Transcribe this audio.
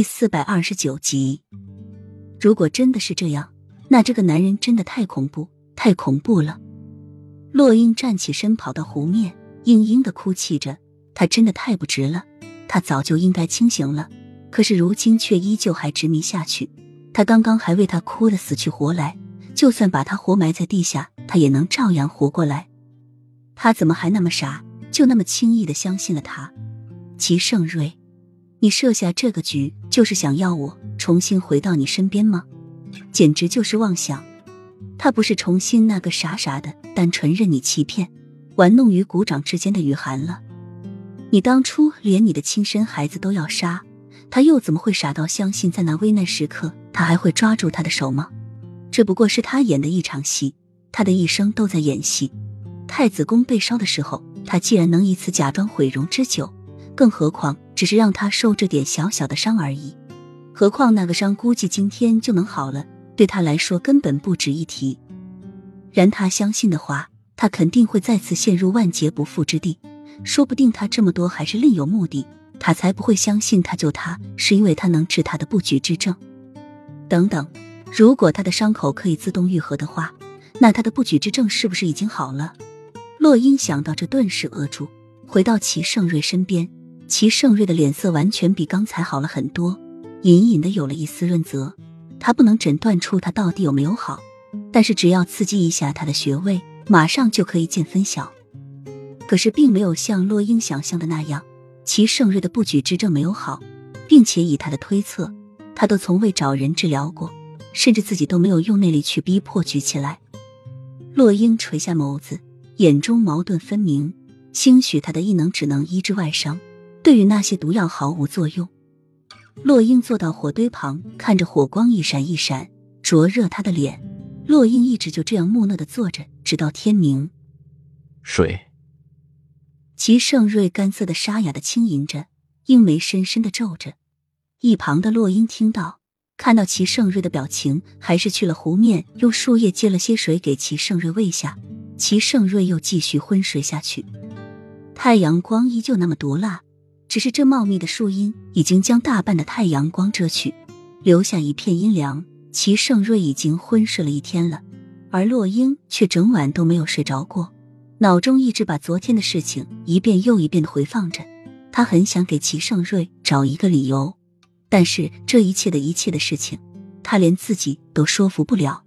第四百二十九集。如果真的是这样，那这个男人真的太恐怖，太恐怖了。洛英站起身，跑到湖面，嘤嘤的哭泣着。他真的太不值了，他早就应该清醒了，可是如今却依旧还执迷下去。他刚刚还为他哭得死去活来，就算把他活埋在地下，他也能照样活过来。他怎么还那么傻，就那么轻易的相信了他？齐盛瑞。你设下这个局，就是想要我重新回到你身边吗？简直就是妄想！他不是重新那个傻傻的、单纯任你欺骗、玩弄于股掌之间的雨涵了。你当初连你的亲生孩子都要杀，他又怎么会傻到相信在那危难时刻他还会抓住他的手吗？这不过是他演的一场戏，他的一生都在演戏。太子宫被烧的时候，他既然能以此假装毁容之久。更何况，只是让他受这点小小的伤而已。何况那个伤估计今天就能好了，对他来说根本不值一提。然他相信的话，他肯定会再次陷入万劫不复之地。说不定他这么多还是另有目的，他才不会相信他救他是因为他能治他的不举之症。等等，如果他的伤口可以自动愈合的话，那他的不举之症是不是已经好了？洛英想到这，顿时扼住，回到齐盛瑞身边。齐盛瑞的脸色完全比刚才好了很多，隐隐的有了一丝润泽。他不能诊断出他到底有没有好，但是只要刺激一下他的穴位，马上就可以见分晓。可是并没有像洛英想象的那样，齐盛瑞的不举之症没有好，并且以他的推测，他都从未找人治疗过，甚至自己都没有用内力去逼迫举起来。洛英垂下眸子，眼中矛盾分明。兴许他的异能只能医治外伤。对于那些毒药毫无作用。洛英坐到火堆旁，看着火光一闪一闪，灼热他的脸。洛英一直就这样木讷的坐着，直到天明。水。齐盛瑞干涩的沙哑的轻吟着，英眉深深的皱着。一旁的洛英听到，看到齐盛瑞的表情，还是去了湖面，用树叶接了些水给齐盛瑞喂下。齐盛瑞又继续昏睡下去。太阳光依旧那么毒辣。只是这茂密的树荫已经将大半的太阳光遮去，留下一片阴凉。齐盛瑞已经昏睡了一天了，而洛英却整晚都没有睡着过，脑中一直把昨天的事情一遍又一遍的回放着。他很想给齐盛瑞找一个理由，但是这一切的一切的事情，他连自己都说服不了。